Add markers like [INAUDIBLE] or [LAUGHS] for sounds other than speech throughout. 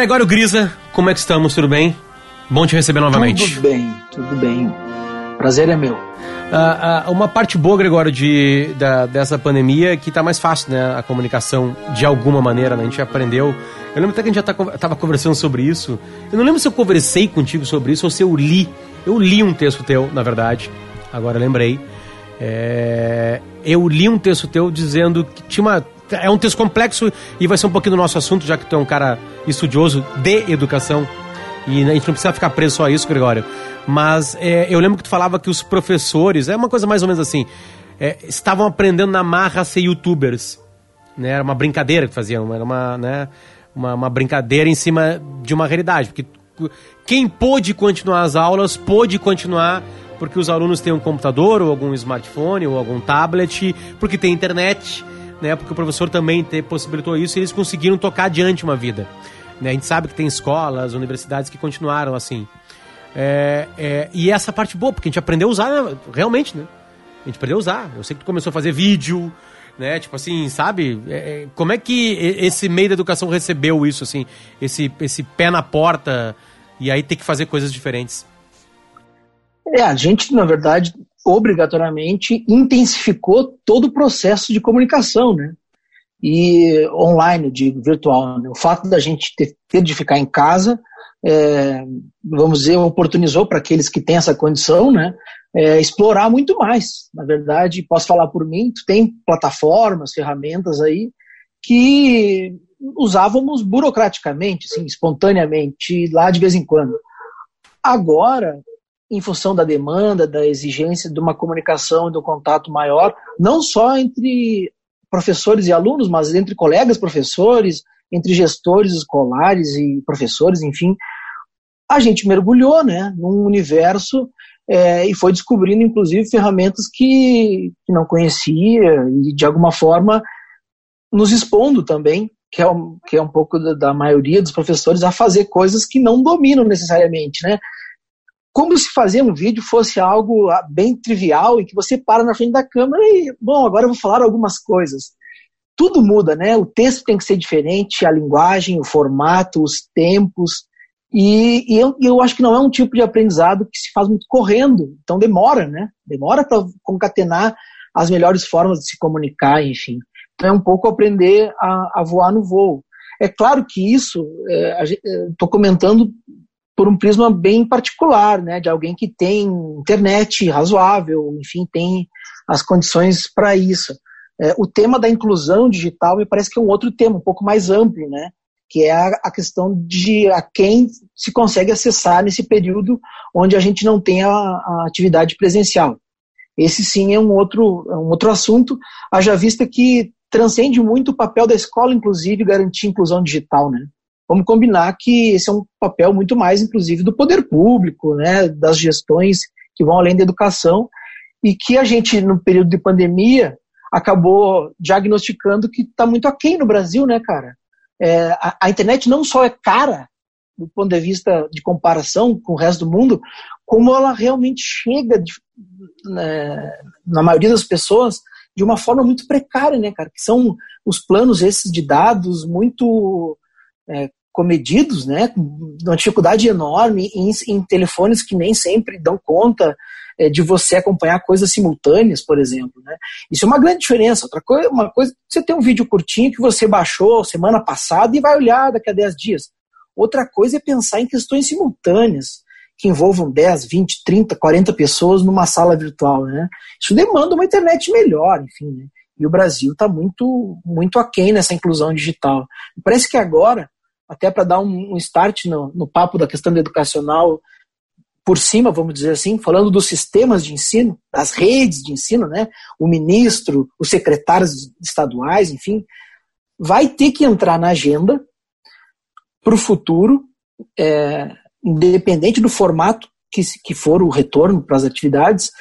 Gregório Grisa, como é que estamos? Tudo bem? Bom te receber novamente. Tudo bem, tudo bem. Prazer é meu. Uh, uh, uma parte boa, Gregório, de, da, dessa pandemia é que tá mais fácil, né? A comunicação, de alguma maneira, né? A gente aprendeu. Eu lembro até que a gente já tá, tava conversando sobre isso. Eu não lembro se eu conversei contigo sobre isso ou se eu li. Eu li um texto teu, na verdade. Agora lembrei. É, eu li um texto teu dizendo que tinha uma é um texto complexo e vai ser um pouquinho do nosso assunto, já que tu é um cara estudioso de educação. E a gente não precisa ficar preso só a isso, Gregório. Mas é, eu lembro que tu falava que os professores, é uma coisa mais ou menos assim, é, estavam aprendendo na marra a ser youtubers. Né? Era uma brincadeira que faziam, era uma, né, uma, uma brincadeira em cima de uma realidade. Porque quem pôde continuar as aulas, pôde continuar porque os alunos têm um computador, ou algum smartphone, ou algum tablet, porque tem internet né? Porque o professor também te possibilitou isso e eles conseguiram tocar adiante uma vida. Né? A gente sabe que tem escolas, universidades que continuaram assim. É, é, e essa parte boa, porque a gente aprendeu a usar realmente, né? A gente aprendeu a usar. Eu sei que tu começou a fazer vídeo, né? Tipo assim, sabe? É, é como é que esse meio da educação recebeu isso, assim? Esse, esse pé na porta e aí ter que fazer coisas diferentes? É, a gente, na verdade, obrigatoriamente intensificou todo o processo de comunicação, né? E online, de virtual. Né? O fato da gente ter, ter de ficar em casa, é, vamos dizer, oportunizou para aqueles que têm essa condição, né? É, explorar muito mais. Na verdade, posso falar por mim, tem plataformas, ferramentas aí que usávamos burocraticamente, assim, espontaneamente, lá de vez em quando. Agora, em função da demanda, da exigência de uma comunicação e do contato maior, não só entre professores e alunos, mas entre colegas professores, entre gestores escolares e professores, enfim, a gente mergulhou né, num universo é, e foi descobrindo, inclusive, ferramentas que, que não conhecia e, de alguma forma, nos expondo também, que é um, que é um pouco da, da maioria dos professores, a fazer coisas que não dominam necessariamente, né? Como se fazer um vídeo fosse algo ah, bem trivial e que você para na frente da câmera e, bom, agora eu vou falar algumas coisas. Tudo muda, né? O texto tem que ser diferente, a linguagem, o formato, os tempos. E, e eu, eu, acho que não é um tipo de aprendizado que se faz muito correndo. Então demora, né? Demora para concatenar as melhores formas de se comunicar, enfim. Então é um pouco aprender a, a voar no voo. É claro que isso, estou é, comentando por um prisma bem particular, né, de alguém que tem internet razoável, enfim, tem as condições para isso. É, o tema da inclusão digital me parece que é um outro tema, um pouco mais amplo, né, que é a, a questão de a quem se consegue acessar nesse período onde a gente não tem a, a atividade presencial. Esse sim é um outro, é um outro assunto, haja vista que transcende muito o papel da escola, inclusive, garantir inclusão digital, né? Vamos combinar que esse é um papel muito mais, inclusive, do poder público, né, das gestões que vão além da educação, e que a gente, no período de pandemia, acabou diagnosticando que está muito aquém no Brasil, né, cara? É, a, a, internet não só é cara, do ponto de vista de comparação com o resto do mundo, como ela realmente chega, de, né, na maioria das pessoas, de uma forma muito precária, né, cara? Que são os planos esses de dados muito é, comedidos, né, uma dificuldade enorme em, em, telefones que nem sempre dão conta é, de você acompanhar coisas simultâneas, por exemplo. Né? Isso é uma grande diferença. Outra coisa, uma coisa, você tem um vídeo curtinho que você baixou semana passada e vai olhar daqui a 10 dias. Outra coisa é pensar em questões simultâneas que envolvam 10, 20, 30, 40 pessoas numa sala virtual. Né? Isso demanda uma internet melhor, enfim. Né? E o Brasil está muito, muito aquém nessa inclusão digital. Parece que agora até para dar um, um start no, no, papo da questão educacional por cima, vamos dizer assim, falando dos sistemas de ensino, das redes de ensino, né? O ministro, os secretários estaduais, enfim, vai ter que entrar na agenda para o futuro, é, independente do formato que, que for o retorno para as atividades,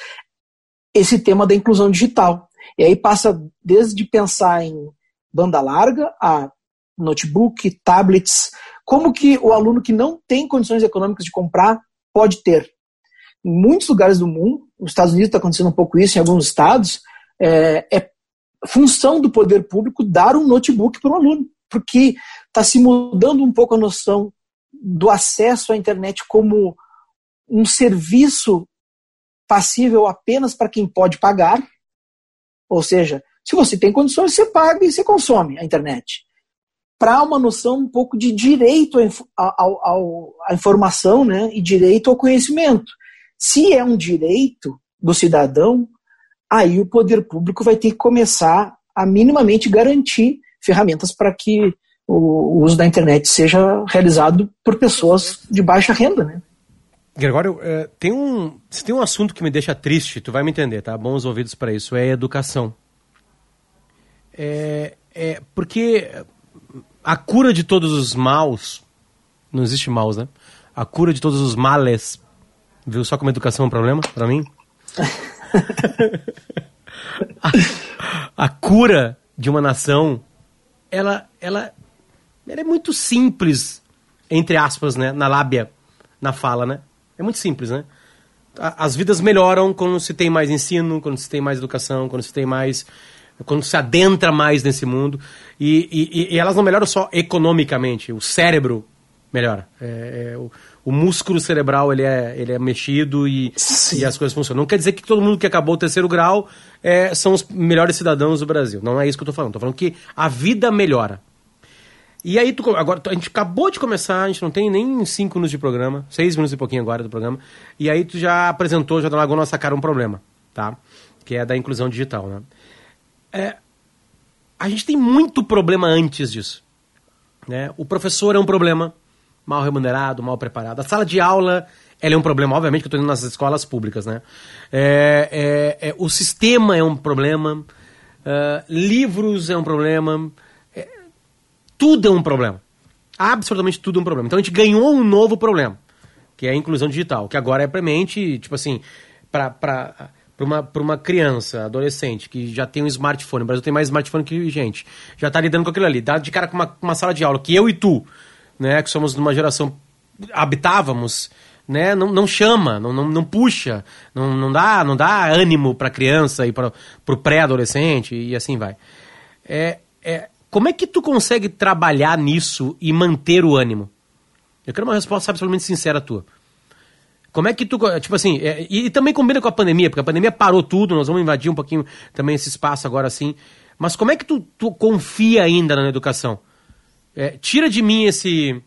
esse tema da inclusão digital. E aí passa desde pensar em banda larga a notebook, tablets, como que o aluno que não tem condições econômicas de comprar pode ter. Em muitos lugares do mundo, nos Estados Unidos está acontecendo um pouco isso, em alguns estados, é, é função do poder público dar um notebook para o aluno. porque está se mudando um pouco a noção do acesso à internet como um serviço passível apenas para quem pode pagar, ou seja, se você tem condições, você paga e você consome a internet. Para uma noção um pouco de direito à informação né, e direito ao conhecimento. Se é um direito do cidadão, aí o poder público vai ter que começar a minimamente garantir ferramentas para que o uso da internet seja realizado por pessoas de baixa renda, né? Gregório, é, tem um, se tem um assunto que me deixa triste, tu vai me entender, tá? Bons ouvidos para isso, é educação. É, é porque a cura de todos os maus, não existe maus, né? A cura de todos os males, viu só como educação é um problema para mim? [LAUGHS] a, a cura de uma nação, ela, ela, ela é muito simples, entre aspas, né? Na lábia, na fala, né? É muito simples, né? As vidas melhoram quando se tem mais ensino, quando se tem mais educação, quando se tem mais. Quando se adentra mais nesse mundo. E, e, e elas não melhoram só economicamente, o cérebro melhora. É, é, o, o, músculo cerebral ele é, ele é mexido e, e, as coisas funcionam. Não quer dizer que todo mundo que acabou o terceiro grau é, são os melhores cidadãos do Brasil. Não é isso que eu estou falando. Estou falando que a vida melhora. E aí, tu, agora, a gente acabou de começar, a gente não tem nem cinco minutos de programa, seis minutos e pouquinho agora do programa, e aí tu já apresentou, já largou nossa cara um problema, tá? Que é da inclusão digital, né? É, a gente tem muito problema antes disso, né? O professor é um problema, mal remunerado, mal preparado. A sala de aula, ela é um problema, obviamente, que eu estou indo nas escolas públicas, né? É, é, é, o sistema é um problema, uh, livros é um problema tudo é um problema. Absolutamente tudo é um problema. Então a gente ganhou um novo problema, que é a inclusão digital, que agora é premente, tipo assim, para para uma, uma criança, adolescente, que já tem um smartphone, o Brasil tem mais smartphone que gente, já está lidando com aquilo ali, dá de cara com uma, uma sala de aula, que eu e tu, né, que somos de uma geração, habitávamos, né, não, não chama, não, não, não puxa, não, não, dá, não dá ânimo para criança e para o pré-adolescente e assim vai. É, é, como é que tu consegue trabalhar nisso e manter o ânimo? Eu quero uma resposta absolutamente sincera tua. Como é que tu, tipo assim, é, e, e, também combina com a pandemia, porque a pandemia parou tudo, nós vamos invadir um pouquinho também esse espaço agora assim. Mas como é que tu, tu confia ainda na educação? É, tira de mim esse,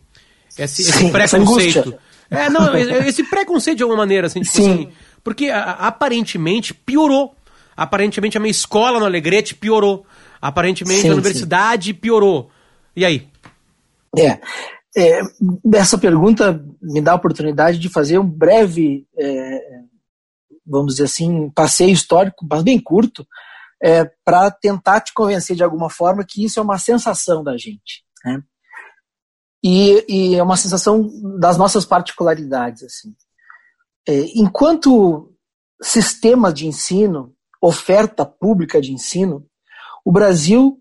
esse, esse preconceito. É, não, esse preconceito de alguma maneira, assim, tipo assim, porque a, aparentemente piorou. Aparentemente a minha escola no Alegrete piorou. Aparentemente sim, a universidade sim. piorou. E aí? É, é, essa pergunta me dá a oportunidade de fazer um breve, é, vamos dizer assim, passeio histórico, mas bem curto, é, para tentar te convencer de alguma forma que isso é uma sensação da gente. Né? E, e, é uma sensação das nossas particularidades. Assim. É, enquanto sistema de ensino, oferta pública de ensino, o Brasil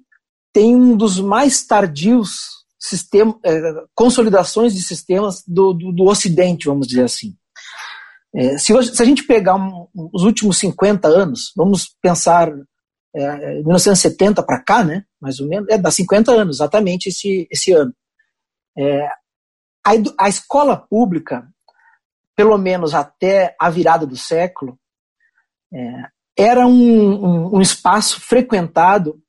tem um dos mais tardios sistema, é, consolidações de sistemas do, do, do, Ocidente, vamos dizer assim. É, se, se, a gente pegar um, os últimos 50 anos, vamos pensar é, 1970 para cá, né, mais ou menos, é, dá 50 anos, exatamente esse, esse ano. É, a, a escola pública, pelo menos até a virada do século, é, era um, um, um espaço frequentado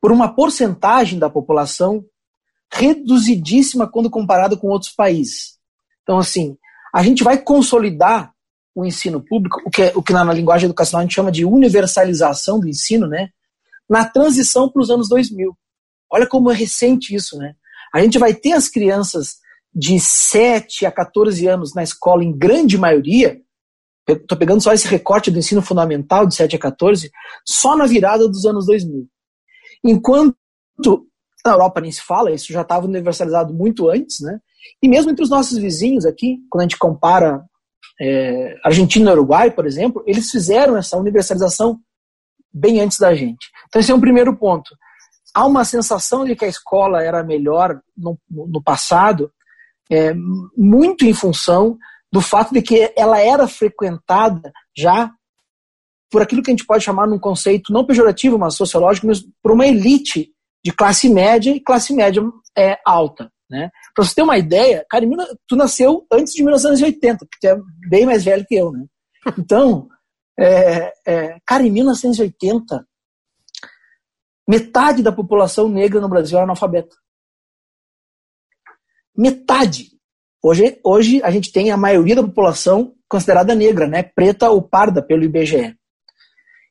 por uma porcentagem da população reduzidíssima quando comparado com outros países. Então, assim, a gente vai consolidar o ensino público, o que, é, o que na, na linguagem educacional a gente chama de universalização do ensino, né? Na transição para os anos 2000. Olha como é recente isso, né? A gente vai ter as crianças de 7 a 14 anos na escola, em grande maioria, Estou pegando só esse recorte do ensino fundamental de 7 a 14, só na virada dos anos 2000. Enquanto na Europa nem se fala, isso já estava universalizado muito antes, né? E mesmo entre os nossos vizinhos aqui, quando a gente compara é, Argentina e Uruguai, por exemplo, eles fizeram essa universalização bem antes da gente. Então esse é um primeiro ponto. Há uma sensação de que a escola era melhor no, no passado, é, muito em função do fato de que ela era frequentada já por aquilo que a gente pode chamar num conceito não pejorativo, mas sociológico, mas por uma elite de classe média e classe média é, alta. Né? Para você ter uma ideia, cara, tu nasceu antes de 1980, porque tu é bem mais velho que eu. Né? [LAUGHS] Então, é, é, cara, em 1980, metade da população negra no Brasil era analfabeta. Metade. Hoje, hoje a gente tem a maioria da população considerada negra, né? preta ou parda pelo IBGE.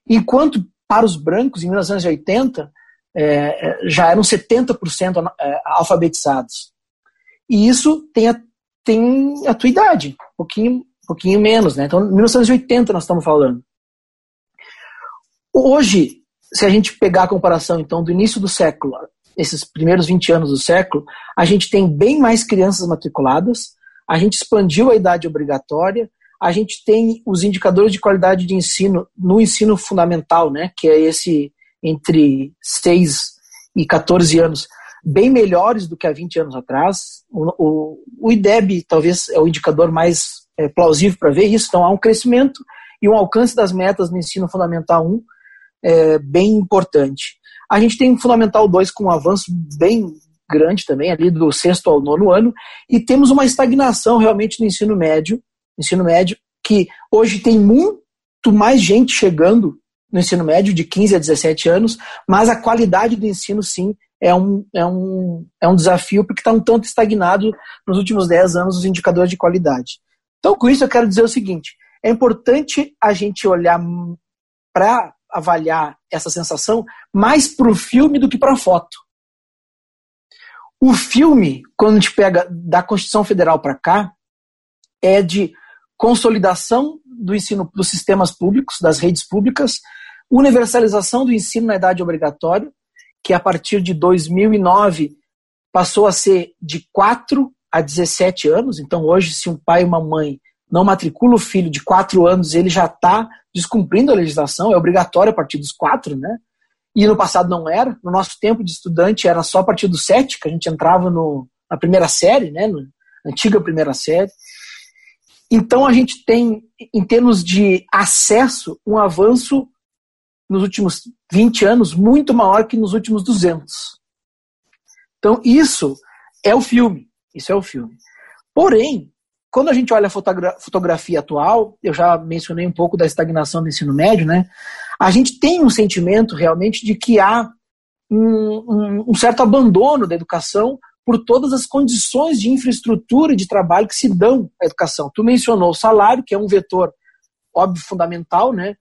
Enquanto para os brancos, em 1980, é, é, já eram 70% é, alfabetizados. E isso tem a, tem a tua idade, um pouquinho, pouquinho menos. Né? Então, 1980 nós estamos falando. Hoje, se a gente pegar a comparação então do início do século, esses primeiros 20 anos do século, a gente tem bem mais crianças matriculadas, a gente expandiu a idade obrigatória, a gente tem os indicadores de qualidade de ensino no ensino fundamental, né, que é esse entre 6 e 14 anos, bem melhores do que há 20 anos atrás. O, o, o IDEB talvez é o indicador mais é, plausível para ver isso, então há um crescimento e um alcance das metas no ensino fundamental 1 é, bem importante. A gente tem Fundamental 2 com um avanço bem grande também, ali do sexto ao nono ano, e temos uma estagnação realmente no ensino médio, ensino médio, que hoje tem muito mais gente chegando no ensino médio, de 15 a 17 anos, mas a qualidade do ensino, sim, é um, é um, é um desafio, porque está um tanto estagnado nos últimos 10 anos os indicadores de qualidade. Então, com isso, eu quero dizer o seguinte: é importante a gente olhar para avaliar essa sensação mais para o filme do que para a foto. O filme, quando a gente pega da Constituição Federal para cá, é de consolidação do ensino dos sistemas públicos, das redes públicas, universalização do ensino na idade obrigatória, que a partir de 2009 passou a ser de 4 a 17 anos. Então, hoje, se um pai e uma mãe não matricula o filho de 4 anos, ele já está descumprindo a legislação, é obrigatório a partir dos 4, né? E no passado não era. No nosso tempo de estudante era só a partir dos 7, que a gente entrava no, na primeira série, né? Na antiga primeira série. Então a gente tem, em termos de acesso, um avanço nos últimos 20 anos muito maior que nos últimos 200. Então isso é o filme. Isso é o filme. Porém, quando a gente olha a fotogra fotografia atual, eu já mencionei um pouco da estagnação do ensino médio, né? A gente tem um sentimento realmente de que há um, um, um certo abandono da educação por todas as condições de infraestrutura e de trabalho que se dão à educação. Tu mencionou o salário, que é um vetor óbvio fundamental, né?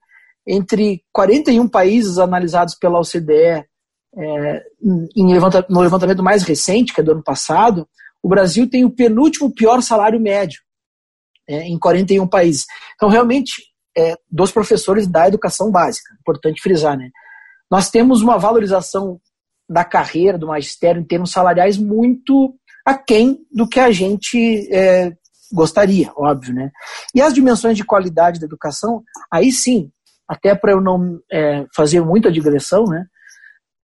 Entre 41 países analisados pela OCDE é, levanta, no levantamento mais recente, que é do ano passado, o Brasil tem o penúltimo pior salário médio é, em 41 países. Então, realmente, é, dos professores da educação básica, importante frisar, né? Nós temos uma valorização da carreira, do magistério, em termos salariais, muito aquém do que a gente é, gostaria, óbvio, né? E as dimensões de qualidade da educação, aí sim, até para eu não é, fazer muita digressão, né?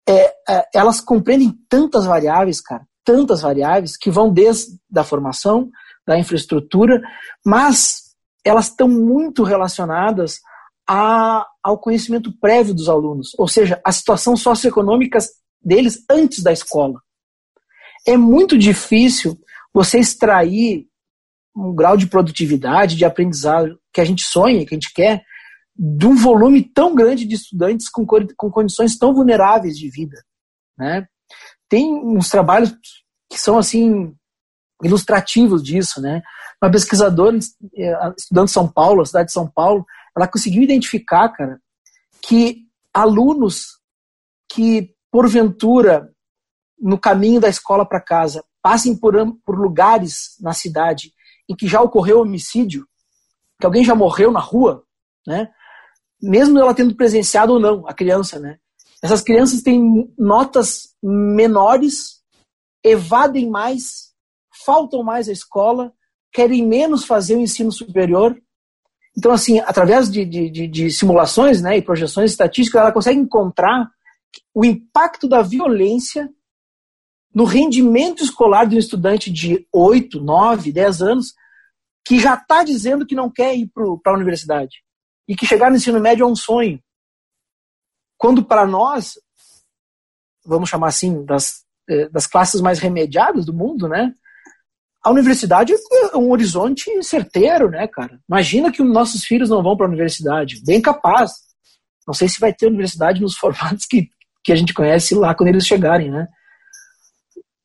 É, é, elas compreendem tantas variáveis, cara, tantas variáveis que vão desde a formação, da infraestrutura, mas elas estão muito relacionadas a, ao conhecimento prévio dos alunos, ou seja, a situação socioeconômica deles antes da escola. É muito difícil você extrair um grau de produtividade, de aprendizado que a gente sonha, que a gente quer, de um volume tão grande de estudantes com, com condições tão vulneráveis de vida. Né? Tem uns trabalhos que são assim ilustrativos disso, né? Uma pesquisadora eh, estudando São Paulo, a cidade de São Paulo, ela conseguiu identificar, cara, que alunos que porventura no caminho da escola para casa passem por, por lugares na cidade em que já ocorreu homicídio, que alguém já morreu na rua, né? Mesmo ela tendo presenciado ou não a criança, né? Essas crianças têm notas menores, evadem mais, faltam mais à escola, querem menos fazer o ensino superior. Então, assim, através de, de, de simulações né, e projeções estatísticas, ela consegue encontrar o impacto da violência no rendimento escolar de um estudante de 8, 9, 10 anos que já está dizendo que não quer ir para a universidade e que chegar no ensino médio é um sonho. Quando para nós vamos chamar assim, das, eh, das classes mais remediadas do mundo, né? A universidade é um horizonte certeiro, né, cara? Imagina que os nossos filhos não vão para a universidade. Bem capaz. Não sei se vai ter universidade nos [LAUGHS] formatos que, que a gente conhece lá quando eles chegarem, né?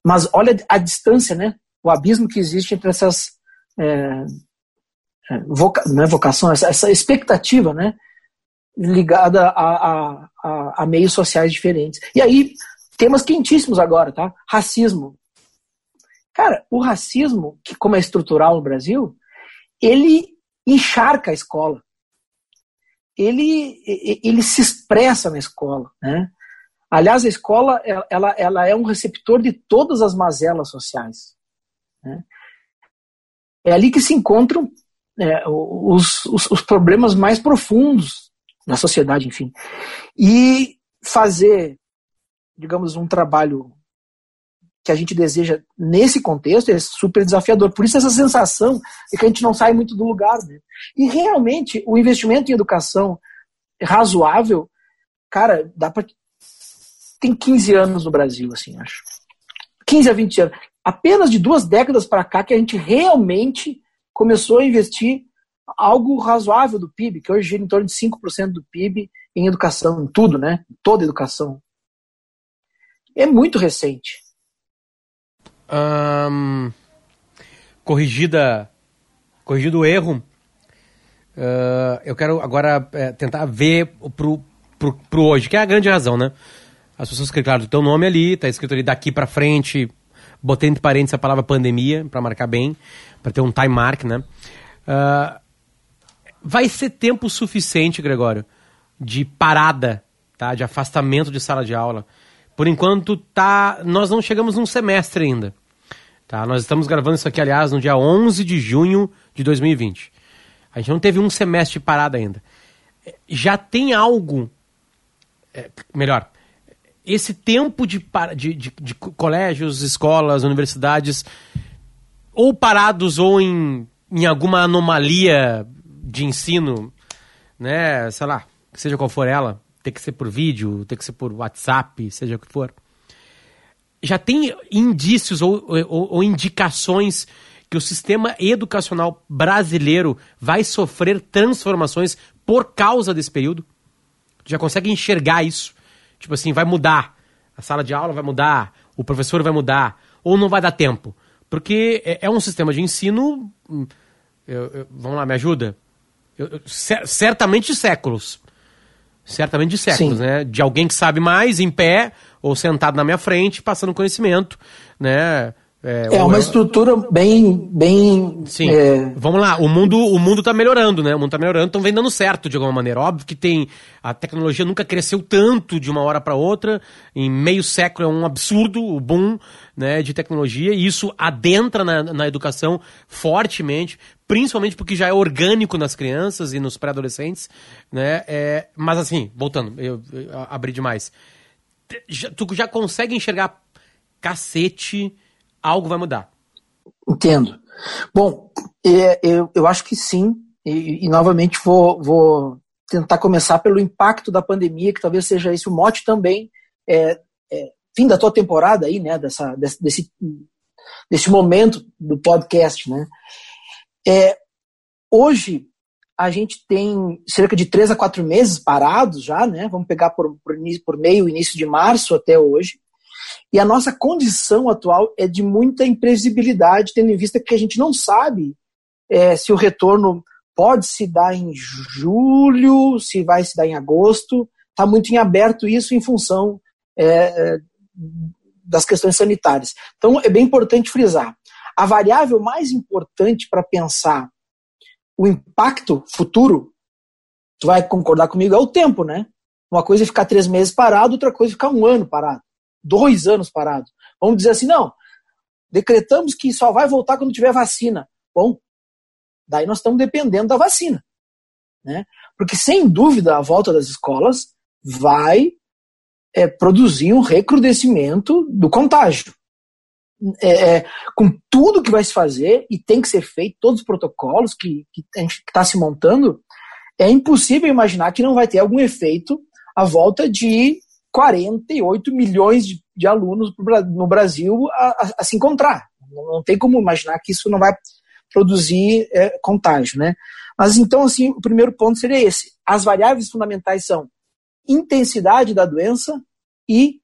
Mas olha a distância, né? O abismo que existe entre essas é, é voca, não é vocação, essa, essa expectativa, né? Ligada a, a, a, a meios sociais diferentes. E aí, temas quentíssimos agora, tá? Racismo. Cara, o racismo, que como é estrutural no Brasil, ele encharca a escola. Ele, ele se expressa na escola, né? Aliás, a escola ela, ela é um receptor de todas as mazelas sociais. Né? É ali que se encontram é, os, os, os, problemas mais profundos da sociedade, enfim. E fazer, digamos, um trabalho que a gente deseja nesse contexto é super desafiador. Por isso essa sensação de que a gente não sai muito do lugar. Né? E realmente o investimento em educação razoável, cara, dá para tem 15 anos no Brasil, assim, acho. 15 a 20 anos. Apenas de duas décadas para cá que a gente realmente começou a investir algo razoável do PIB, que hoje gira em torno de 5% do PIB em educação, em tudo, né? Em toda educação. É muito recente. Um, corrigida, corrigido o erro, uh, eu quero agora é, tentar ver pro, pro hoje, que é a grande razão, né? As pessoas clicaram o teu nome ali, tá escrito ali daqui para frente, botei entre parênteses a palavra pandemia para marcar bem, para ter um time mark, né? Uh, vai ser tempo suficiente, Gregório, de parada, tá? De afastamento de sala de aula. Por enquanto, tá, nós não chegamos num semestre ainda. Tá? Nós estamos gravando isso aqui, aliás, no dia 11 de junho de 2020. A gente não teve um semestre parado ainda. Já tem algo. É, melhor, esse tempo de, de, de, de, colégios, escolas, universidades, ou parados ou em, em alguma anomalia de ensino, né? Sei lá, seja qual for ela, tem que ser por vídeo, tem que ser por WhatsApp, seja o que for já tem indícios ou, ou, ou indicações que o sistema educacional brasileiro vai sofrer transformações por causa desse período? Já consegue enxergar isso? Tipo assim, vai mudar. A sala de aula vai mudar, o professor vai mudar, ou não vai dar tempo? Porque é, é um sistema de ensino. Hum, eu, eu, vamos lá, me ajuda? Eu, certamente de séculos. Certamente de séculos, Sim. né? De alguém que sabe mais, em pé, ou sentado na minha frente, passando conhecimento, né? É, é uma estrutura bem. bem Sim. É... Vamos lá, o mundo o mundo está melhorando, né? O mundo está melhorando, estão vem dando certo de alguma maneira. Óbvio que tem. A tecnologia nunca cresceu tanto de uma hora para outra. Em meio século é um absurdo o boom né, de tecnologia, e isso adentra na, na educação fortemente, principalmente porque já é orgânico nas crianças e nos pré-adolescentes. Né? É, mas assim, voltando, eu, eu abri demais. Tu já consegue enxergar cacete algo vai mudar. Entendo. Bom, é, eu, eu acho que sim, e, e novamente vou, vou tentar começar pelo impacto da pandemia, que talvez seja esse o mote também, é, é, fim da tua temporada aí, né, dessa, desse, desse, desse momento do podcast, né. É, hoje, a gente tem cerca de três a quatro meses parados já, né, vamos pegar por, por, por meio, início de março até hoje, e a nossa condição atual é de muita imprevisibilidade, tendo em vista que a gente não sabe é, se o retorno pode se dar em julho, se vai se dar em agosto. Está muito em aberto isso em função é, é, das questões sanitárias. Então, é bem importante frisar. A variável mais importante para pensar o impacto futuro, tu vai concordar comigo, é o tempo, né? Uma coisa é ficar três meses parado, outra coisa é ficar um ano parado dois anos parados. Vamos dizer assim, não, decretamos que só vai voltar quando tiver vacina. Bom, daí nós estamos dependendo da vacina. Né? Porque, sem dúvida, a volta das escolas vai é, produzir um recrudescimento do contágio. É, é, com tudo que vai se fazer e tem que ser feito, todos os protocolos que, que a gente está se montando, é impossível imaginar que não vai ter algum efeito a volta de 48 milhões de, de alunos no Brasil a, a, a, se encontrar. Não, tem como imaginar que isso não vai produzir é, contágio, né? Mas então, assim, o primeiro ponto seria esse. As variáveis fundamentais são intensidade da doença e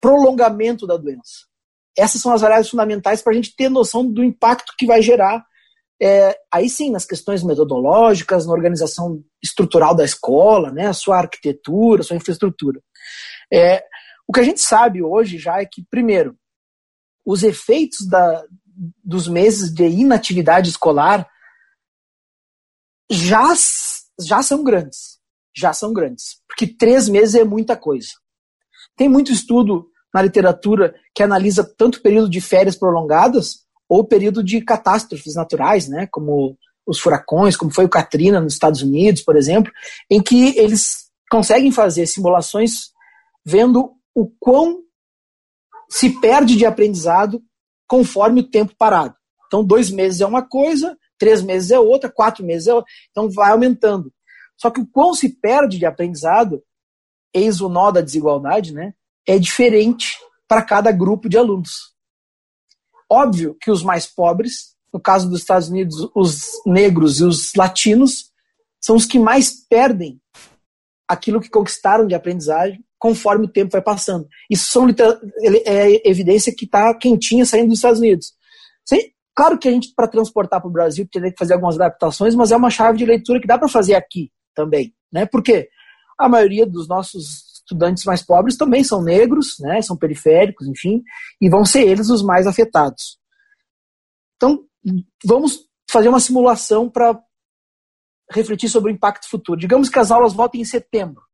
prolongamento da doença. Essas são as variáveis fundamentais para a gente ter noção do impacto que vai gerar, é, aí sim, nas questões metodológicas, na organização estrutural da escola, né, a sua arquitetura, a sua infraestrutura. É, o que a gente sabe hoje já é que, primeiro, os efeitos da, dos meses de inatividade escolar já, já são grandes. Já são grandes. Porque três meses é muita coisa. Tem muito estudo na literatura que analisa tanto o período de férias prolongadas ou período de catástrofes naturais, né, como os furacões, como foi o Katrina nos Estados Unidos, por exemplo, em que eles conseguem fazer simulações vendo o quão se perde de aprendizado conforme o tempo parado. Então, dois meses é uma coisa, três meses é outra, quatro meses é outra. Então, vai aumentando. Só que o quão se perde de aprendizado, eis o nó da desigualdade, né? É diferente para cada grupo de alunos. Óbvio que os mais pobres, no caso dos Estados Unidos, os negros e os latinos, são os que mais perdem aquilo que conquistaram de aprendizagem conforme o tempo vai passando. Isso são, é evidência que está quentinha saindo dos Estados Unidos. Claro que a gente, para transportar para o Brasil, teria que fazer algumas adaptações, mas é uma chave de leitura que dá para fazer aqui também. Né? Porque a maioria dos nossos estudantes mais pobres também são negros, né? são periféricos, enfim, e vão ser eles os mais afetados. Então, vamos fazer uma simulação para refletir sobre o impacto futuro. Digamos que as aulas voltem em setembro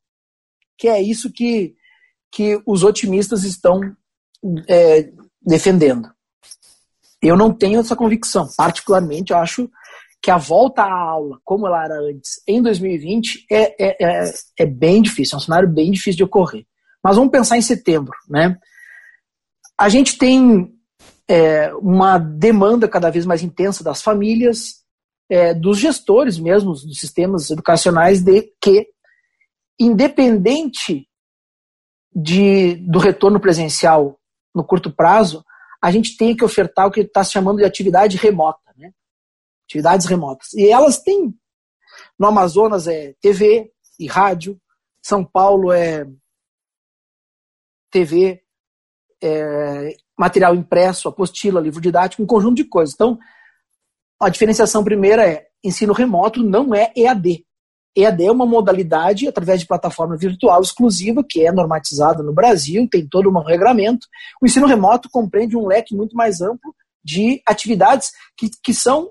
que é isso que, que os otimistas estão é, defendendo. Eu não tenho essa convicção. Particularmente, eu acho que a volta à aula, como ela era antes, em 2020, é, é, é, é bem difícil, é um cenário bem difícil de ocorrer. Mas vamos pensar em setembro. Né? A gente tem é, uma demanda cada vez mais intensa das famílias, é, dos gestores mesmo, dos sistemas educacionais, de que independente de, do retorno presencial no curto prazo, a gente tem que ofertar o que está se chamando de atividade remota, né? Atividades remotas. E elas têm, no Amazonas é TV e rádio, São Paulo é TV, é material impresso, apostila, livro didático, um conjunto de coisas. Então, a diferenciação primeira é ensino remoto não é EAD. EAD é uma modalidade através de plataforma virtual exclusiva, que é normatizada no Brasil, tem todo um regramento. O ensino remoto compreende um leque muito mais amplo de atividades que, que são,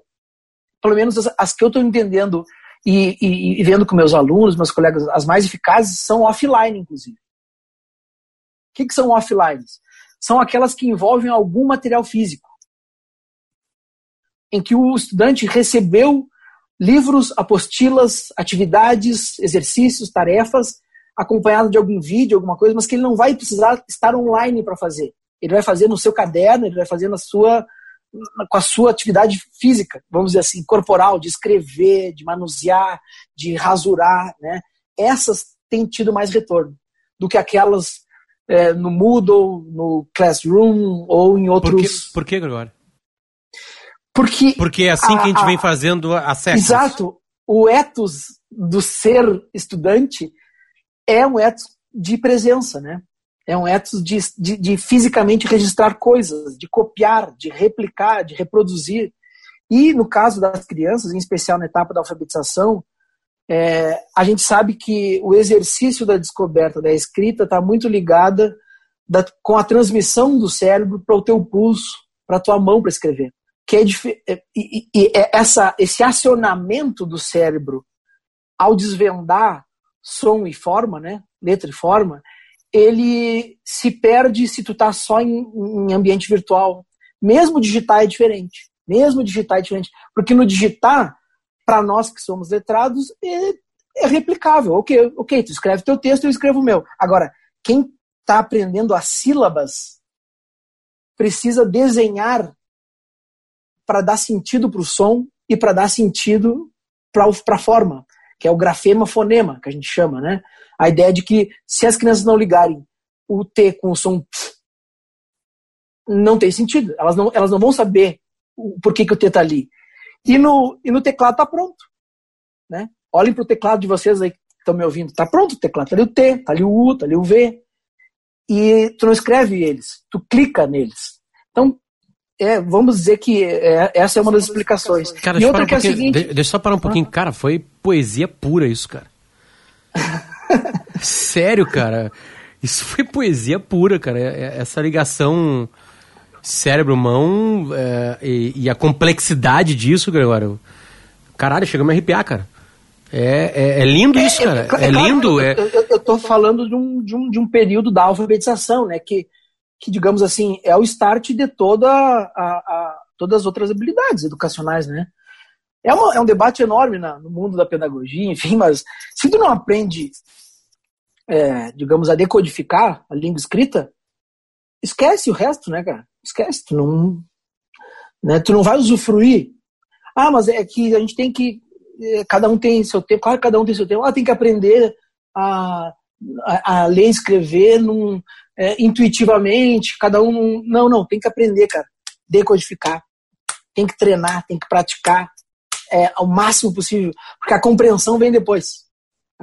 pelo menos as, as que eu estou entendendo e, e, e, vendo com meus alunos, meus colegas, as mais eficazes são offline, inclusive. O que, que são offline? São aquelas que envolvem algum material físico, em que o estudante recebeu livros, apostilas, atividades, exercícios, tarefas, acompanhado de algum vídeo, alguma coisa, mas que ele não vai precisar estar online para fazer. Ele vai fazer no seu caderno, ele vai fazer na sua com a sua atividade física, vamos dizer assim, corporal, de escrever, de manusear, de rasurar, né? Essas têm tido mais retorno do que aquelas é, no Moodle, no Classroom ou em outros. Por que, Gregório? Porque, Porque é assim a, que a gente vem fazendo a séculos. Exato. O ethos do ser estudante é um ethos de presença, né? É um ethos de, de, de, fisicamente registrar coisas, de copiar, de replicar, de reproduzir. E no caso das crianças, em especial na etapa da alfabetização, é, a gente sabe que o exercício da descoberta da escrita está muito ligada da, com a transmissão do cérebro para o teu pulso, para a tua mão para escrever que é, é, e, e é essa, esse acionamento do cérebro ao desvendar som e forma, né, letra e forma, ele se perde se tu tá só em, em ambiente virtual. Mesmo digitar é diferente. Mesmo digitar é diferente. Porque no digitar, para nós que somos letrados, é, é replicável. Ok, ok, tu escreve teu texto, eu escrevo o meu. Agora, quem está aprendendo as sílabas precisa desenhar para dar sentido para o som e para dar sentido para a forma, que é o grafema-fonema, que a gente chama, né? A ideia de que se as crianças não ligarem o T com o som não tem sentido. Elas não, elas não vão saber o porquê que o T está ali. E no, e no teclado está pronto. Né? Olhem para o teclado de vocês aí que estão me ouvindo. Está pronto o teclado. Está ali o T, está ali o U, está ali o V. E tu não escreve eles, tu clica neles. Então, é, vamos dizer que é, essa é uma das explicações. Cara, e outra que é a seguinte. Deixa eu só parar um pouquinho. Cara, foi poesia pura isso, cara. [LAUGHS] Sério, cara. Isso foi poesia pura, cara. É, é, essa ligação cérebro-mão é, e, e, a complexidade disso, Gregório. Caralho, chega a me arrepiar, cara. É, é, é lindo isso, cara. É, lindo. Eu, eu, eu tô falando de um, de, um, de um período da alfabetização, né? Que, que, digamos assim, é o start de toda a, a todas as outras habilidades educacionais, né? É, uma, é um debate enorme na, no mundo da pedagogia, enfim, mas se tu não aprende é, digamos, a decodificar a língua escrita, esquece o resto, né, cara? Esquece, tu não, né, tu não vai usufruir. Ah, mas é que a gente tem que, é, cada um tem seu tempo, claro cada um tem seu tempo, ah, tem que aprender a, a, a ler e escrever num, é, intuitivamente, cada um, não, não, tem que aprender, cara, decodificar, tem que treinar, tem que praticar é, ao máximo possível, porque a compreensão vem depois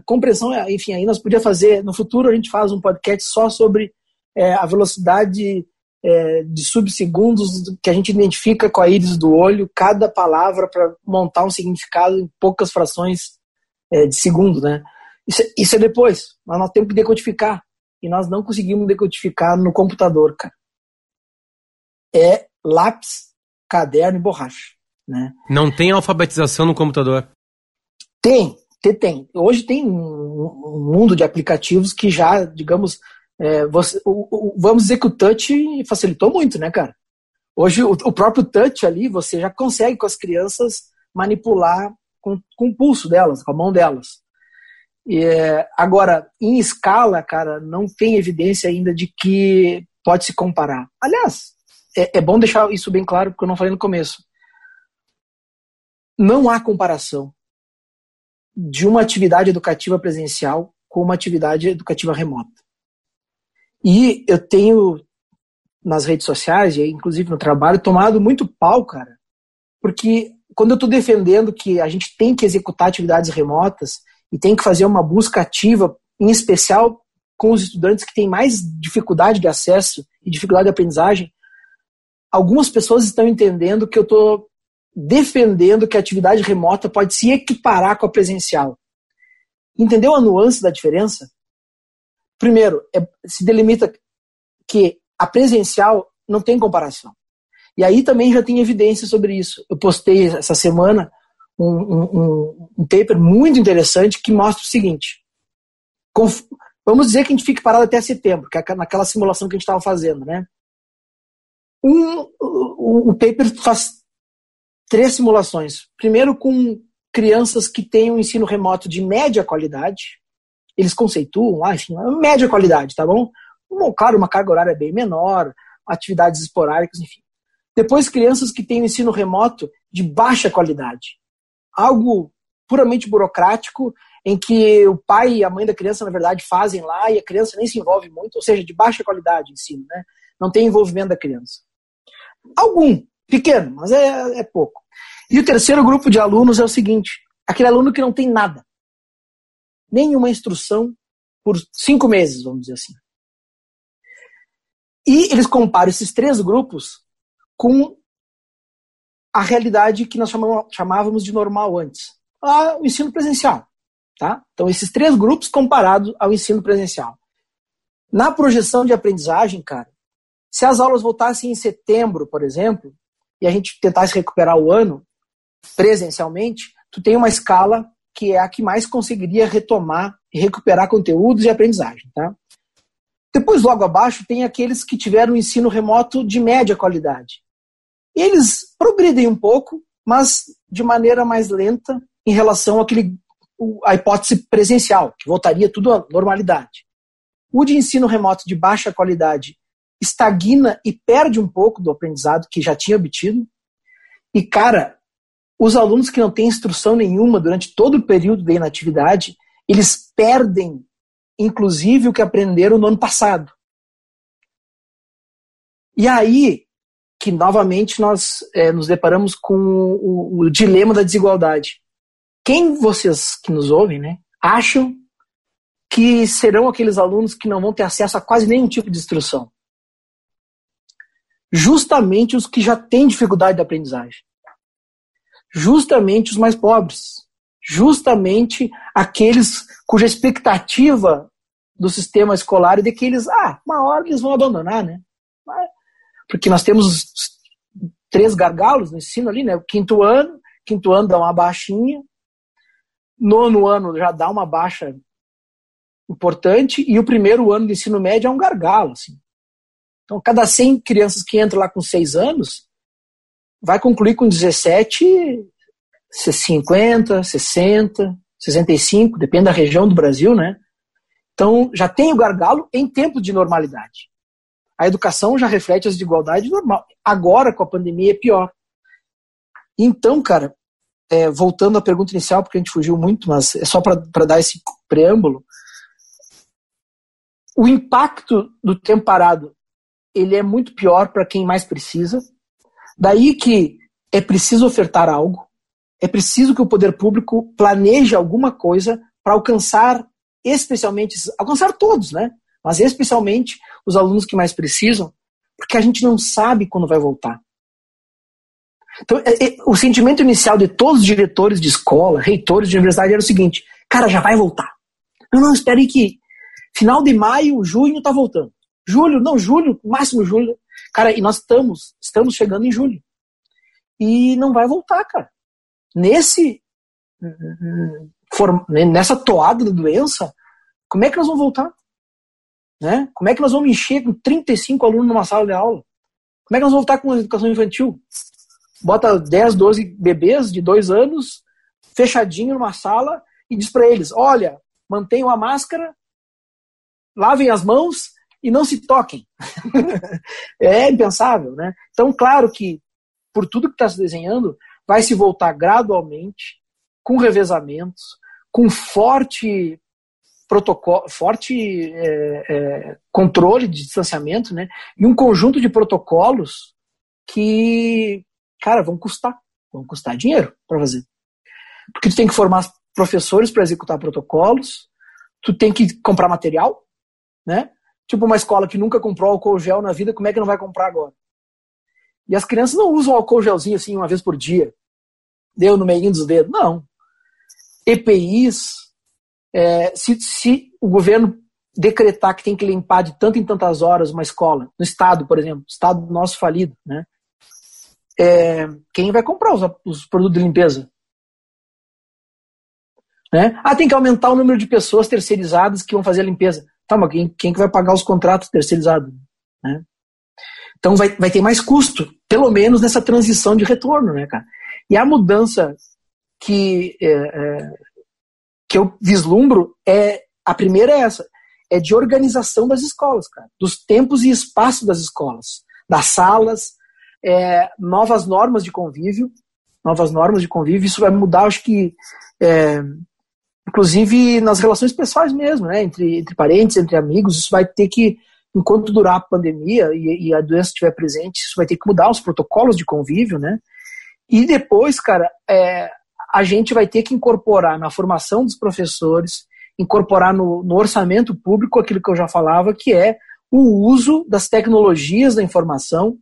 a compreensão, é, enfim, aí nós podíamos fazer, no futuro a gente faz um podcast só sobre é, a velocidade é, de subsegundos que a gente identifica com a íris do olho, cada palavra para montar um significado em poucas frações é, de segundo, né? Isso, isso é depois, mas nós temos que decodificar. E nós não conseguimos decodificar no computador, cara. É lápis, caderno e borracha. Né? Não tem alfabetização no computador? Tem, tem. Hoje tem um mundo de aplicativos que já, digamos, é, você, o, o, vamos dizer que o touch facilitou muito, né, cara? Hoje o, o, próprio touch ali, você já consegue com as crianças manipular com, com o pulso delas, com a mão delas. E, é, agora, em escala, cara, não tem evidência ainda de que pode se comparar. Aliás, é, é bom deixar isso bem claro, porque eu não falei no começo. Não há comparação de uma atividade educativa presencial com uma atividade educativa remota. E eu tenho nas redes sociais, e inclusive no trabalho, tomado muito pau, cara, porque quando eu estou defendendo que a gente tem que executar atividades remotas e tem que fazer uma busca ativa, em especial com os estudantes que têm mais dificuldade de acesso e dificuldade de aprendizagem, algumas pessoas estão entendendo que eu estou defendendo que a atividade remota pode se equiparar com a presencial. Entendeu a nuance da diferença? Primeiro, é, se delimita que a presencial não tem comparação. E aí também já tem evidência sobre isso. Eu postei essa semana um, um, um paper muito interessante que mostra o seguinte. vamos dizer que a gente fique parado até setembro, que é naquela simulação que a gente estava fazendo, né? Um, o, o paper faz três simulações. Primeiro, com crianças que têm um ensino remoto de média qualidade. Eles conceituam, ah, enfim, média qualidade, tá bom? bom? Claro, uma carga horária bem menor, atividades esporádicas, enfim. Depois, crianças que têm um ensino remoto de baixa qualidade. Algo puramente burocrático, em que o pai e a mãe da criança, na verdade, fazem lá e a criança nem se envolve muito, ou seja, de baixa qualidade ensino, né? Não tem envolvimento da criança. Algum, pequeno, mas é, é pouco. E o terceiro grupo de alunos é o seguinte: aquele aluno que não tem nada, nenhuma instrução por cinco meses, vamos dizer assim. E eles comparam esses três grupos com a realidade que nós chamávamos de normal antes, o ensino presencial. Tá? Então, esses três grupos comparados ao ensino presencial. Na projeção de aprendizagem, cara, se as aulas voltassem em setembro, por exemplo, e a gente tentasse recuperar o ano, presencialmente, tu tem uma escala que é a que mais conseguiria retomar e recuperar conteúdos e aprendizagem. Tá? Depois, logo abaixo, tem aqueles que tiveram ensino remoto de média qualidade. Eles progridem um pouco, mas de maneira mais lenta em relação àquele, à hipótese presencial, que voltaria tudo à normalidade. O de ensino remoto de baixa qualidade estagna e perde um pouco do aprendizado que já tinha obtido. E, cara, os alunos que não têm instrução nenhuma durante todo o período da inatividade, eles perdem, inclusive, o que aprenderam no ano passado. E aí que, novamente, nós é, nos deparamos com o, o, dilema da desigualdade. Quem vocês que nos ouvem né, acham que serão aqueles alunos que não vão ter acesso a quase nenhum tipo de instrução? Justamente os que já têm dificuldade de aprendizagem justamente os mais pobres, justamente aqueles cuja expectativa do sistema escolar é de que eles, ah, uma hora eles vão abandonar, né? Porque nós temos três gargalos no ensino ali, né? O quinto ano, quinto ano dá uma baixinha, nono ano já dá uma baixa importante e o primeiro ano do ensino médio é um gargalo, assim. Então, cada 100 crianças que entram lá com 6 anos, vai concluir com 17, 50, 60, 65, depende da região do Brasil, né? Então, já tem o gargalo em tempo de normalidade. A educação já reflete as desigualdades normal. Agora, com a pandemia, é pior. Então, cara, é, voltando à pergunta inicial, porque a gente fugiu muito, mas é só para dar esse preâmbulo. O impacto do tempo parado ele é muito pior para quem mais precisa, Daí que é preciso ofertar algo, é preciso que o poder público planeje alguma coisa para alcançar, especialmente, alcançar todos, né? Mas especialmente os alunos que mais precisam, porque a gente não sabe quando vai voltar. Então, é, é, o sentimento inicial de todos os diretores de escola, reitores de universidade era o seguinte: cara, já vai voltar. Não, não, espere que final de maio, junho tá voltando. Julho, não, julho, máximo julho. Cara, e nós estamos, estamos chegando em julho. E não vai voltar, cara. Nesse nessa toada da doença, como é que nós vamos voltar? Né? Como é que nós vamos encher com 35 alunos numa sala de aula? Como é que nós vamos voltar com a educação infantil? Bota 10, 12 bebês de dois anos, fechadinho numa sala, e diz para eles: olha, mantenham a máscara, lavem as mãos e não se toquem. [LAUGHS] é impensável, né? Então, claro que por tudo que está se desenhando, vai se voltar gradualmente, com revezamentos, com forte protocolo, forte é, é, controle de distanciamento, né? E um conjunto de protocolos que, cara, vão custar, vão custar dinheiro para fazer. Porque tu tem que formar professores para executar protocolos, tu tem que comprar material, né? Tipo uma escola que nunca comprou álcool gel na vida, como é que não vai comprar agora? E as crianças não usam álcool gelzinho assim uma vez por dia. Deu no meio dos dedos. Não. EPIs, é, se, se o governo decretar que tem que limpar de tanto em tantas horas uma escola, no estado, por exemplo, estado nosso falido, né? É, quem vai comprar os, os, produtos de limpeza? Né? Ah, tem que aumentar o número de pessoas terceirizadas que vão fazer a limpeza. Tá, mas quem, quem que vai pagar os contratos terceirizados? Né? Então vai, vai ter mais custo, pelo menos nessa transição de retorno, né, cara? E a mudança que, é, é, que eu vislumbro é a primeira é essa, é de organização das escolas, cara, dos tempos e espaços das escolas, das salas, é, novas normas de convívio, novas normas de convívio, isso vai mudar, acho que é, inclusive nas relações pessoais mesmo, né? Entre, entre parentes, entre amigos, isso vai ter que, enquanto durar a pandemia e, e, a doença estiver presente, isso vai ter que mudar os protocolos de convívio, né? E depois, cara, é, a gente vai ter que incorporar na formação dos professores, incorporar no, no orçamento público aquilo que eu já falava, que é o uso das tecnologias da informação,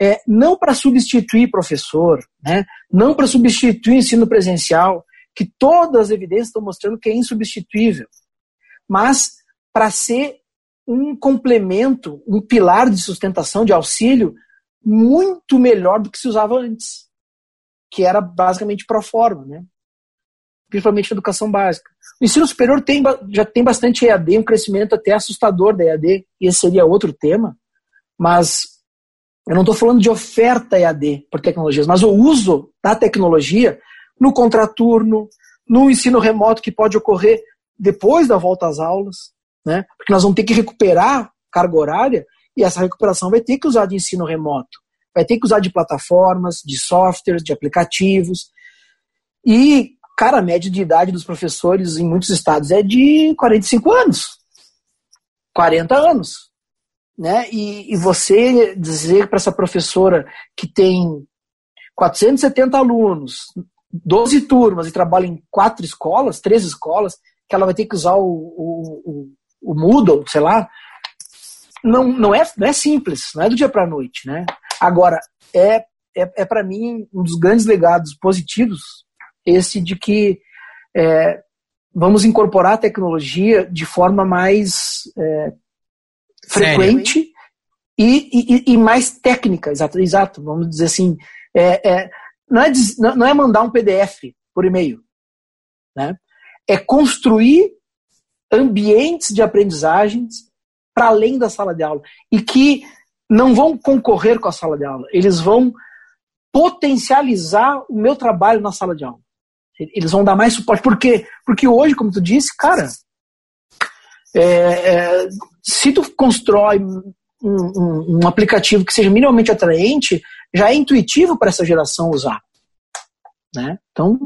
é, não para substituir professor, né? não para substituir ensino presencial, que todas as evidências estão mostrando que é insubstituível, mas para ser um complemento, um pilar de sustentação, de auxílio, muito melhor do que se usava antes, que era basicamente pro forma, né? principalmente educação básica. O ensino superior tem, já tem bastante EAD, um crescimento até assustador da EAD, e esse seria outro tema, mas eu não estou falando de oferta EAD por tecnologias, mas o uso da tecnologia no contraturno, no ensino remoto que pode ocorrer depois da volta às aulas, né? porque nós vamos ter que recuperar carga horária e essa recuperação vai ter que usar de ensino remoto, vai ter que usar de plataformas, de softwares, de aplicativos. E, cara, a média de idade dos professores em muitos estados é de 45 anos, 40 anos. Né? E, e você dizer para essa professora que tem 470 alunos, 12 turmas e trabalha em quatro escolas, três escolas, que ela vai ter que usar o, o, o, o Moodle, sei lá, não, não, é, não é simples, não é do dia para a noite. Né? Agora, é, é, é para mim um dos grandes legados positivos esse de que é, vamos incorporar a tecnologia de forma mais é, frequente e, e, e, mais técnica, exato, exato, vamos dizer assim. É, é, não, é, não é mandar um PDF por e-mail. Né? É construir ambientes de aprendizagens para além da sala de aula e que não vão concorrer com a sala de aula, eles vão potencializar o meu trabalho na sala de aula. Eles vão dar mais suporte. Por quê? Porque hoje, como tu disse, cara, é, é, se tu constrói um, um, um, aplicativo que seja minimamente atraente, já é intuitivo para essa geração usar. Né? Então,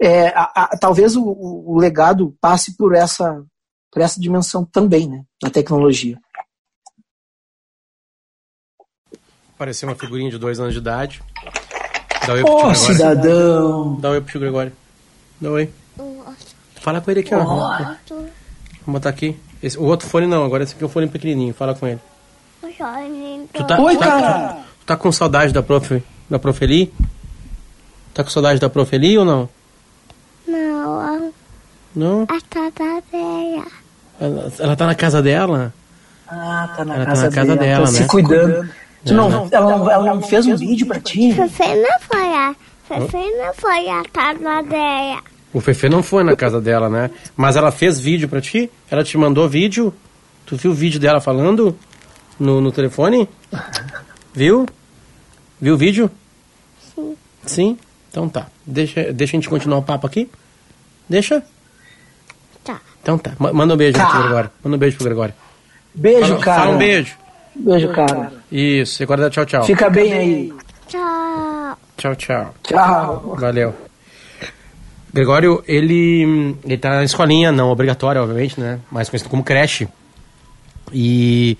é, a, a, talvez o, o, legado passe por essa, por essa dimensão também, né, da tecnologia. Apareceu uma figurinha de dois anos de idade. Dá oi pro oh, cidadão! Dá oi pro tio Gregório. Dá oi. Fala com ele aqui, ó. Vamos botar aqui. Esse, o outro fone não, agora esse aqui é o fone pequenininho. Fala com ele. Tu tá, Oi, tá, cara! Tá com saudade da prof, da prof Eli? Tá com saudade da prof Eli ou não? Não. Não? A casa dela. Ela, ela tá na casa dela? Ah, tá na ela casa, tá na casa dela. dela, tá né? se cuidando. Tu não, ela, ela, ela não fez um vídeo pra ti? Fefe não foi a. Fefe não foi a casa dela. O Fefe não foi na casa dela, né? Mas ela fez vídeo pra ti? Ela te mandou vídeo? Tu viu o vídeo dela falando no, no telefone? [LAUGHS] Viu? Viu o vídeo? Sim. Sim? Então tá. Deixa, deixa a gente continuar o papo aqui? Deixa? Tá. Então tá. Manda um beijo Tá. pro Gregório. Manda um beijo pro Gregório. Beijo, Fala, cara. fala um beijo. Beijo, cara. Isso. E agora dá tchau, tchau. Fica bem aí. Tchau. Tchau, tchau. Tchau. Valeu. Gregório, ele, ele tá na escolinha, não obrigatória, obviamente, né? Mais conhecido como creche. E,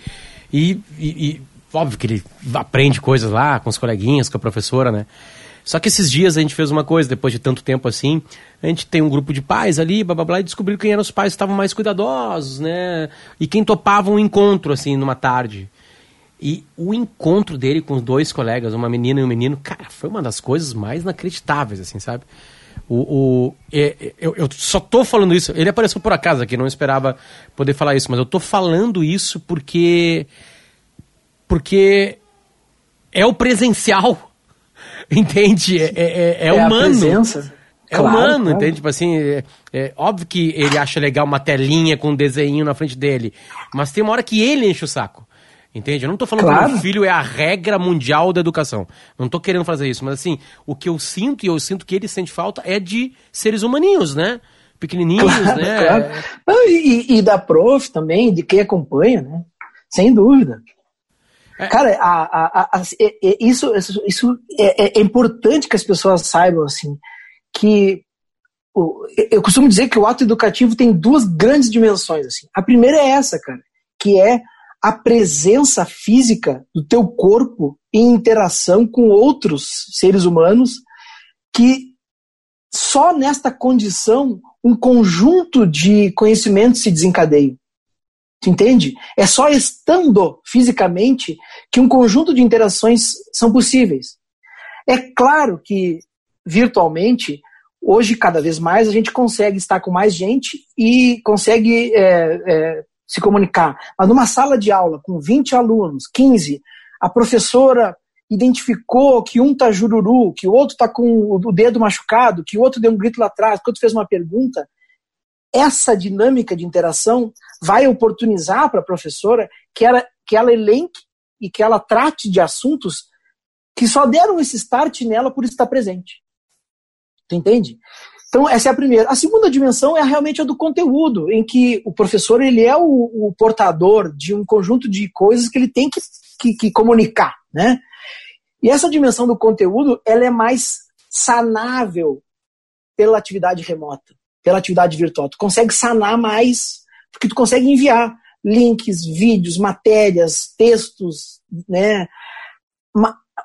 e, e, e óbvio que ele aprende coisas lá com os coleguinhas, com a professora, né? Só que esses dias a gente fez uma coisa, depois de tanto tempo assim, a gente tem um grupo de pais ali, blá blá blá, e descobriu quem eram os pais que estavam mais cuidadosos, né? E quem topava um encontro, assim, numa tarde. E o encontro dele com dois colegas, uma menina e um menino, cara, foi uma das coisas mais inacreditáveis, assim, sabe? O, o, é, eu, eu só tô falando isso. Ele apareceu por acaso aqui, não esperava poder falar isso, mas eu tô falando isso porque. Porque é o presencial. [LAUGHS] Entende? É, é, é, a humano. presença. É Claro, humano, claro. entende? Tipo assim, é, é óbvio que ele acha legal uma telinha com um desenho na frente dele, mas tem uma hora que ele enche o saco. Entende? Eu não tô falando que Claro. o filho é a regra mundial da educação. Não tô querendo fazer isso, mas assim, o que eu sinto e eu sinto que ele sente falta é de seres humaninhos, né? Pequenininhos, Claro, né? claro. E- e da prof também, de quem acompanha, né? Sem dúvida. É. Cara, a- a- a- é- é- isso, isso, é- é importante que as pessoas saibam, assim, que o- eu costumo dizer que o ato educativo tem duas grandes dimensões, assim. A primeira é essa, cara, que é a presença física do teu corpo em interação com outros seres humanos que só nesta condição um conjunto de conhecimentos se desencadeia. Tu entende? É só estando fisicamente que um conjunto de interações são possíveis. É claro que virtualmente, hoje cada vez mais a gente consegue estar com mais gente e consegue é, é, se comunicar. Mas numa sala de aula com 20 alunos, 15, a professora identificou que um tá jururu, que o outro tá com o dedo machucado, que o outro deu um grito lá atrás, que o outro fez uma pergunta. Essa dinâmica de interação vai oportunizar para a professora que ela, que ela elenque e que ela trate de assuntos que só deram esse start nela por estar presente. Tu entende? Então, essa é a primeira. A segunda dimensão é realmente a do conteúdo, em que o professor ele é o, o portador de um conjunto de coisas que ele tem que, que, que comunicar, né? E essa dimensão do conteúdo, ela é mais sanável pela atividade remota, pela atividade virtual. Tu consegue sanar mais, porque tu consegue enviar links, vídeos, matérias, textos, né?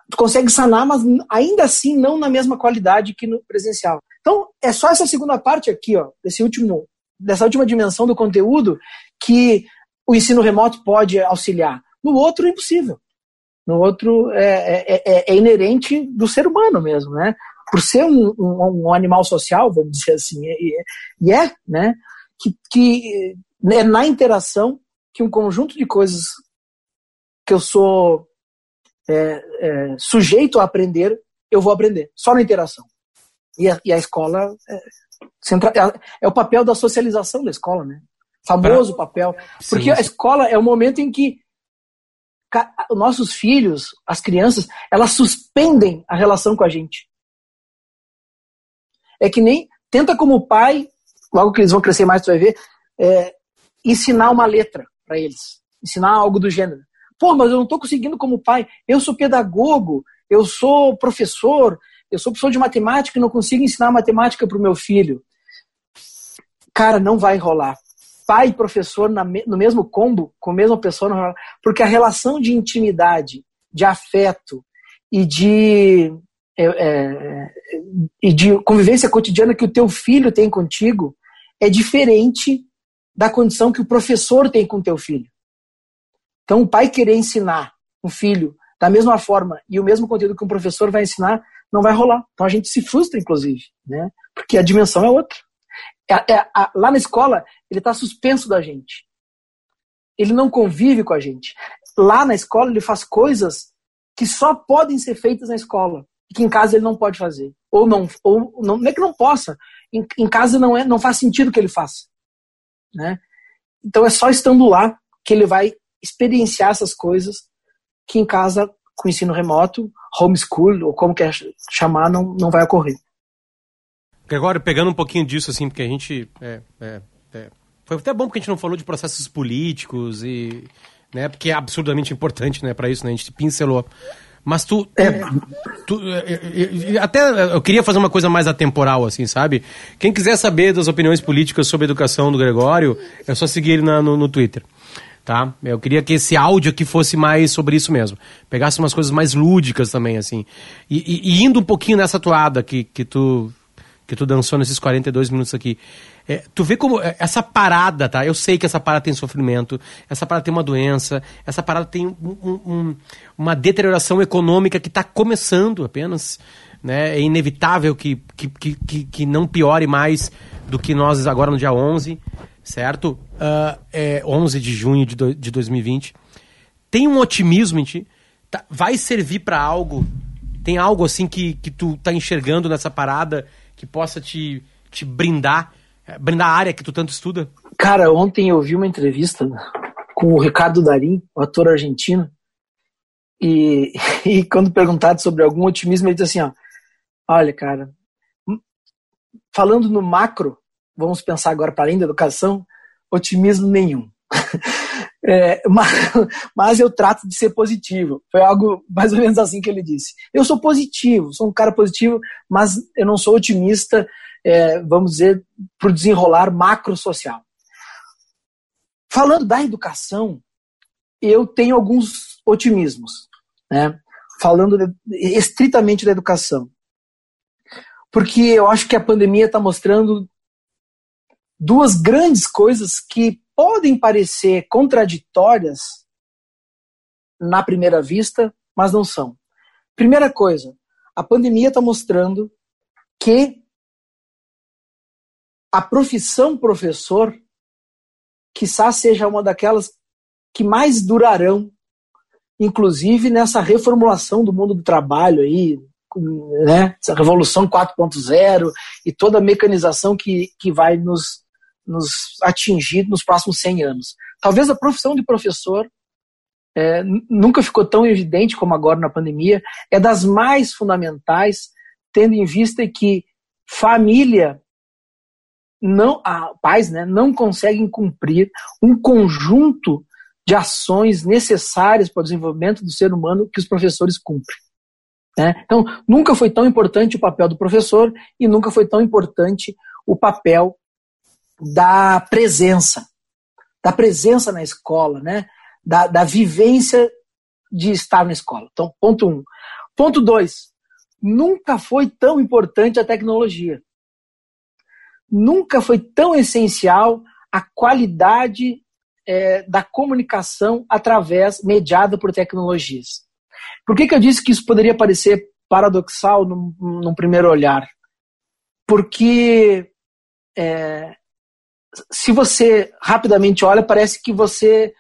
Tu consegue sanar, mas ainda assim não na mesma qualidade que no presencial. Então, é só essa segunda parte aqui, ó, desse último, dessa última dimensão do conteúdo que o ensino remoto pode auxiliar. No outro, é impossível. No outro, é, é, é, é inerente do ser humano mesmo, né? Por ser um, um, um animal social, vamos dizer assim, e é, né? Que, que é na interação que um conjunto de coisas que eu sou é, é, sujeito a aprender, eu vou aprender, só na interação. E a, e a escola é, é, é, o papel da socialização da escola, né? Famoso pra... papel. Porque sim, sim. a escola é o momento em que nossos filhos, as crianças, elas suspendem a relação com a gente. É que nem tenta como pai, logo que eles vão crescer mais, tu vai ver, é, ensinar uma letra para eles, ensinar algo do gênero. Pô, mas eu não estou conseguindo como pai. Eu sou pedagogo, eu sou professor, eu sou professor de matemática e não consigo ensinar matemática para o meu filho. Cara, não vai rolar. Pai e professor no mesmo combo, com a mesma pessoa, não vai rolar. Porque a relação de intimidade, de afeto e de, é, é, e de convivência cotidiana que o teu filho tem contigo é diferente da condição que o professor tem com o teu filho. Então, o pai querer ensinar um filho da mesma forma e o mesmo conteúdo que um professor vai ensinar, não vai rolar. Então, a gente se frustra, inclusive, né? porque a dimensão é outra. É, é, a, lá na escola, ele está suspenso da gente. Ele não convive com a gente. Lá na escola, ele faz coisas que só podem ser feitas na escola que em casa ele não pode fazer. Ou não, ou não, não é que não possa. Em, em casa não é, não faz sentido que ele faça. Né? Então é só estando lá que ele vai experienciar essas coisas que em casa, com ensino remoto, homeschool, ou como quer chamar, não, não vai ocorrer. Agora, pegando um pouquinho disso, assim, porque a gente. É, é, é, foi até bom porque a gente não falou de processos políticos e. Né, porque é absurdamente importante né, para isso, né, a gente pincelou. Mas tu. É. tu é, é, até eu queria fazer uma coisa mais atemporal, assim, sabe? Quem quiser saber das opiniões políticas sobre a educação do Gregório, é só seguir ele na, no, no Twitter. Tá? Eu queria que esse áudio aqui fosse mais sobre isso mesmo. Pegasse umas coisas mais lúdicas também, assim. E, e, e indo um pouquinho nessa toada que, que, tu, que tu dançou nesses 42 minutos aqui. É, tu vê como é, essa parada, tá? Eu sei que essa parada tem sofrimento, essa parada tem uma doença, essa parada tem um, um, uma deterioração econômica que está começando apenas. Né? É inevitável que, que, que, que não piore mais do que nós agora no dia 11, certo? Uh, é 11 de junho de, do, de 2020. Tem um otimismo em ti? Tá, vai servir para algo? Tem algo assim que, que tu tá enxergando nessa parada que possa te, te brindar é, brindar a área que tu tanto estuda? Cara, ontem eu vi uma entrevista com o Ricardo Darim, o ator argentino, e, [LAUGHS] e quando perguntado sobre algum otimismo, ele disse assim, ó, olha, cara, falando no macro, vamos pensar agora para além da educação, otimismo nenhum. [LAUGHS] É, mas, [LAUGHS] mas, eu trato de ser positivo. Foi algo mais ou menos assim que ele disse. Eu sou positivo, sou um cara positivo, mas eu não sou otimista é, vamos dizer, para o desenrolar macro-social. Falando da educação, eu tenho alguns otimismos, né? falando estritamente da educação. Porque eu acho que a pandemia está mostrando duas grandes coisas que podem parecer contraditórias na primeira vista, mas não são. Primeira coisa, a pandemia está mostrando que a profissão professor, quizá seja uma daquelas que mais durarão, inclusive nessa reformulação do mundo do trabalho aí, né? essa revolução 4.0 e toda a mecanização que, que vai nos, nos atingir nos próximos 100 anos. Talvez a profissão de professor é, nunca ficou tão evidente como agora na pandemia, é das mais fundamentais, tendo em vista que família não, a, pais né, não conseguem cumprir um conjunto de ações necessárias para o desenvolvimento do ser humano que os professores cumprem. Né? Então, nunca foi tão importante o papel do professor e nunca foi tão importante o papel da presença, da presença na escola, né? da, da vivência de estar na escola. Então, ponto um. Ponto dois, nunca foi tão importante a tecnologia. Nunca foi tão essencial a qualidade é, da comunicação através, mediada por tecnologias. Por que, que eu disse que isso poderia parecer paradoxal num, num primeiro olhar? Porque é, se você rapidamente olha, parece que você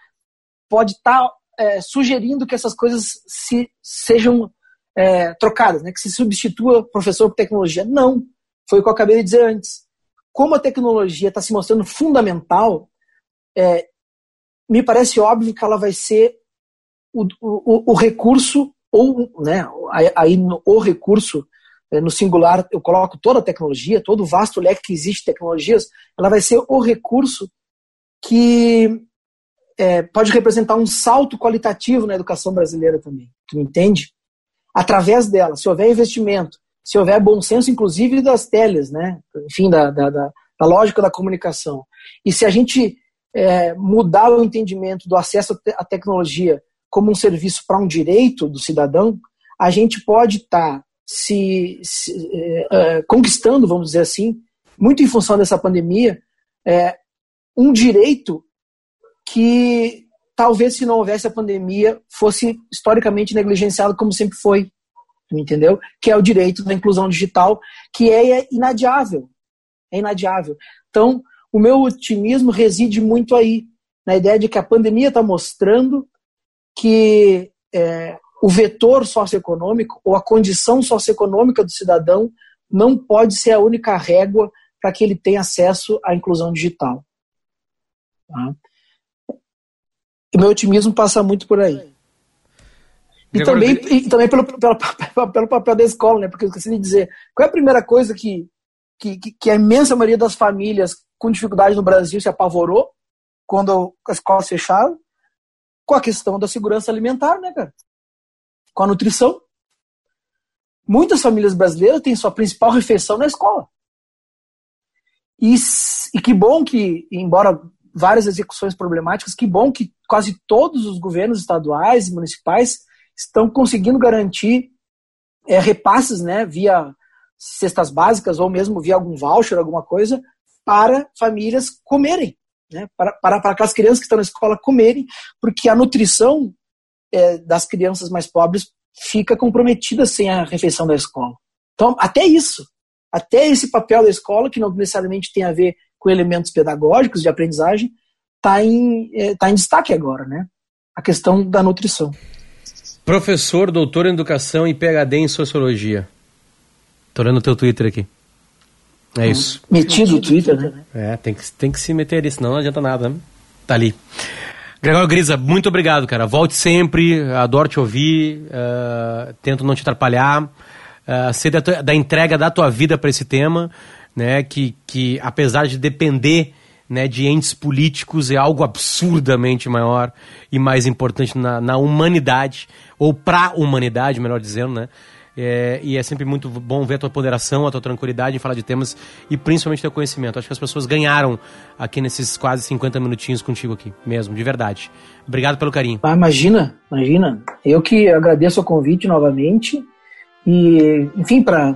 pode estar tá, é, sugerindo que essas coisas se, sejam é, trocadas, né? que se substitua professor por tecnologia. Não, foi o que eu acabei de dizer antes. Como a tecnologia está se mostrando fundamental, é, me parece óbvio que ela vai ser o, o, o recurso, ou né, aí o recurso, é, no singular, eu coloco toda a tecnologia, todo o vasto leque que existe de tecnologias, ela vai ser o recurso que é, pode representar um salto qualitativo na educação brasileira também. Tu entende? Através dela, se houver investimento, se houver bom senso, inclusive das teles, né? enfim, da, da, da, da lógica da comunicação. E se a gente é, mudar o entendimento do acesso à tecnologia como um serviço para um direito do cidadão, a gente pode estar tá se, se é, é, conquistando, vamos dizer assim, muito em função dessa pandemia, é, um direito que talvez se não houvesse a pandemia fosse historicamente negligenciado como sempre foi, entendeu? Que é o direito da inclusão digital, que é inadiável, é inadiável. Então, o meu otimismo reside muito aí, na ideia de que a pandemia está mostrando que é, o vetor socioeconômico ou a condição socioeconômica do cidadão não pode ser a única régua para que ele tenha acesso à inclusão digital. Tá? O meu otimismo passa muito por aí. E também, e também pelo, pelo, pelo, papel da escola, né? Porque eu esqueci de dizer, qual é a primeira coisa que, que, que a imensa maioria das famílias com dificuldade no Brasil se apavorou quando as escolas fecharam? Com a questão da segurança alimentar, né, cara? Com a nutrição. Muitas famílias brasileiras têm sua principal refeição na escola. E, e que bom que, embora várias execuções problemáticas. Que bom que quase todos os governos estaduais e municipais estão conseguindo garantir é, repasses, né, via cestas básicas ou mesmo via algum voucher, alguma coisa, para famílias comerem, né, para, para, para aquelas crianças que estão na escola comerem, porque a nutrição é, das crianças mais pobres fica comprometida sem a refeição da escola. Então, até isso, até esse papel da escola, que não necessariamente tem a ver com elementos pedagógicos de aprendizagem, está em, é, tá em destaque agora, né? A questão da nutrição. Professor, doutor em educação e PhD em sociologia. Tô olhando o teu Twitter aqui. É hum. isso. Metido o Twitter, né? É, tem que, tem que se meter ali, senão não adianta nada. Né? Tá ali. Gregório Grisa, muito obrigado, cara. Volte sempre, adoro te ouvir, uh, tento não te atrapalhar, uh, sei da, tua, da entrega da tua vida para esse tema né, que, que apesar de depender né, de entes políticos, é algo absurdamente maior e mais importante na, na humanidade, ou para a humanidade, melhor dizendo, né? É, e é sempre muito bom ver a tua ponderação, a tua tranquilidade em falar de temas e principalmente teu conhecimento. Acho que as pessoas ganharam aqui nesses quase 50 minutinhos contigo aqui, mesmo, de verdade. Obrigado pelo carinho. Ah, imagina, imagina. Eu que agradeço o convite novamente e, enfim, para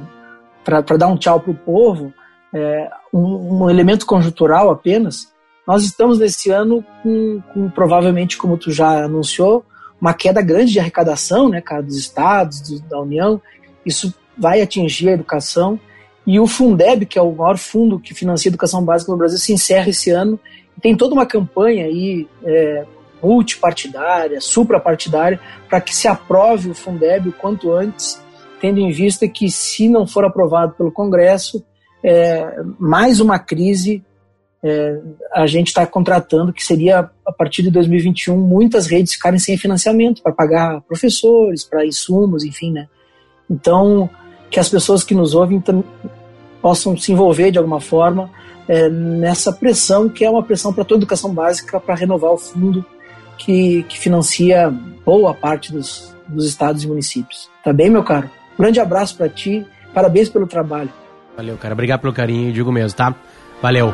dar um tchau pro povo, é, um, um, elemento conjuntural apenas, nós estamos nesse ano com, com, provavelmente, como tu já anunciou, uma queda grande de arrecadação, né, cara, dos estados, do, da União. Isso vai atingir a educação. E o Fundeb, que é o maior fundo que financia a educação básica no Brasil, se encerra esse ano. Tem toda uma campanha aí é, multipartidária, suprapartidária, para que se aprove o Fundeb o quanto antes, tendo em vista que, se não for aprovado pelo Congresso, é, mais uma crise é, a gente está contratando que seria a partir de 2021 muitas redes ficarem sem financiamento para pagar professores, para insumos, enfim, né? Então que as pessoas que nos ouvem possam se envolver de alguma forma é, nessa pressão que é uma pressão para toda a educação básica para renovar o fundo que, que financia boa parte dos, dos estados e municípios. Tá bem, meu caro? Grande abraço para ti, parabéns pelo trabalho. Valeu, cara. Obrigado pelo carinho, digo mesmo, tá? Valeu.